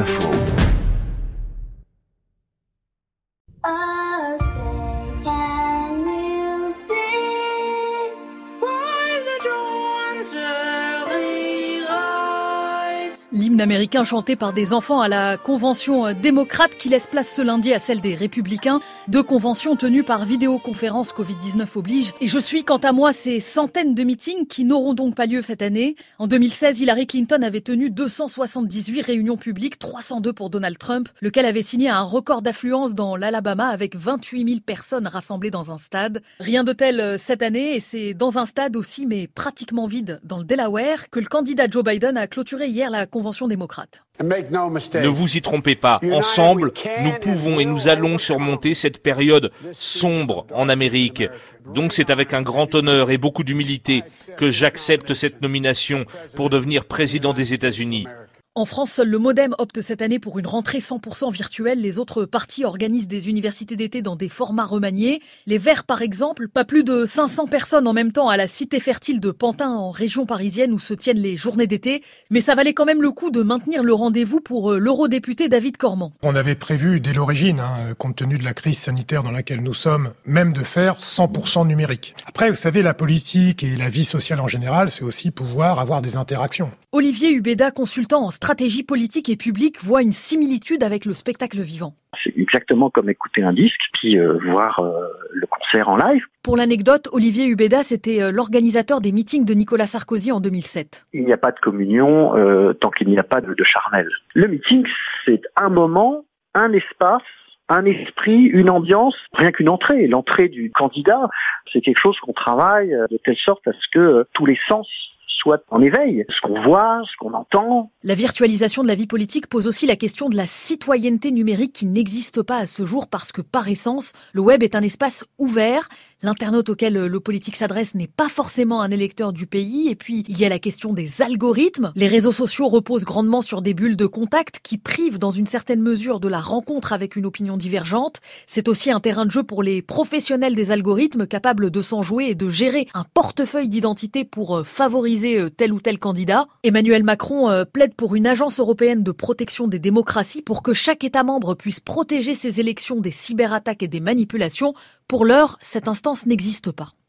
France L'hymne américain chanté par des enfants à la convention démocrate qui laisse place ce lundi à celle des républicains. Deux conventions tenues par vidéoconférence Covid-19 oblige. Et je suis quant à moi ces centaines de meetings qui n'auront donc pas lieu cette année. En 2016, Hillary Clinton avait tenu 278 réunions publiques, 302 pour Donald Trump, lequel avait signé un record d'affluence dans l'Alabama avec 28 000 personnes rassemblées dans un stade. Rien de tel euh, cette année et c'est dans un stade aussi mais pratiquement vide dans le Delaware que le candidat Joe Biden a clôturé hier la convention démocrate. Ne vous y trompez pas, ensemble, nous pouvons et nous allons surmonter cette période sombre en Amérique. Donc c'est avec un grand honneur et beaucoup d'humilité que j'accepte cette nomination pour devenir président des États-Unis. En France, seul le Modem opte cette année pour une rentrée 100% virtuelle. Les autres partis organisent des universités d'été dans des formats remaniés. Les Verts, par exemple, pas plus de 500 personnes en même temps à la cité fertile de Pantin en région parisienne où se tiennent les journées d'été. Mais ça valait quand même le coup de maintenir le rendez-vous pour euh, l'eurodéputé David Cormand. On avait prévu dès l'origine, hein, compte tenu de la crise sanitaire dans laquelle nous sommes, même de faire 100% numérique. Après, vous savez, la politique et la vie sociale en général, c'est aussi pouvoir avoir des interactions. Olivier Hubeda, consultant en stratégie politique et publique, voit une similitude avec le spectacle vivant. C'est exactement comme écouter un disque, puis euh, voir euh, le concert en live. Pour l'anecdote, Olivier Hubeda, c'était euh, l'organisateur des meetings de Nicolas Sarkozy en 2007. Il n'y a pas de communion tant qu'il n'y a pas de, de charnel. Le meeting, c'est un moment, un espace un esprit, une ambiance, rien qu'une entrée. L'entrée du candidat, c'est quelque chose qu'on travaille de telle sorte à ce que tous les sens soit en éveil, ce qu'on voit, ce qu'on entend. La virtualisation de la vie politique pose aussi la question de la citoyenneté numérique qui n'existe pas à ce jour parce que par essence, le web est un espace ouvert. L'internaute auquel le politique s'adresse n'est pas forcément un électeur du pays. Et puis, il y a la question des algorithmes. Les réseaux sociaux reposent grandement sur des bulles de contact qui privent dans une certaine mesure de la rencontre avec une opinion divergente. C'est aussi un terrain de jeu pour les professionnels des algorithmes capables de s'en jouer et de gérer un portefeuille d'identité pour euh, favoriser euh, tel ou tel candidat. Emmanuel Macron euh, plaide pour une agence européenne de protection des démocraties pour que chaque État membre puisse protéger ses élections des cyberattaques et des manipulations. Pour l'heure, cette instance n'existe pas.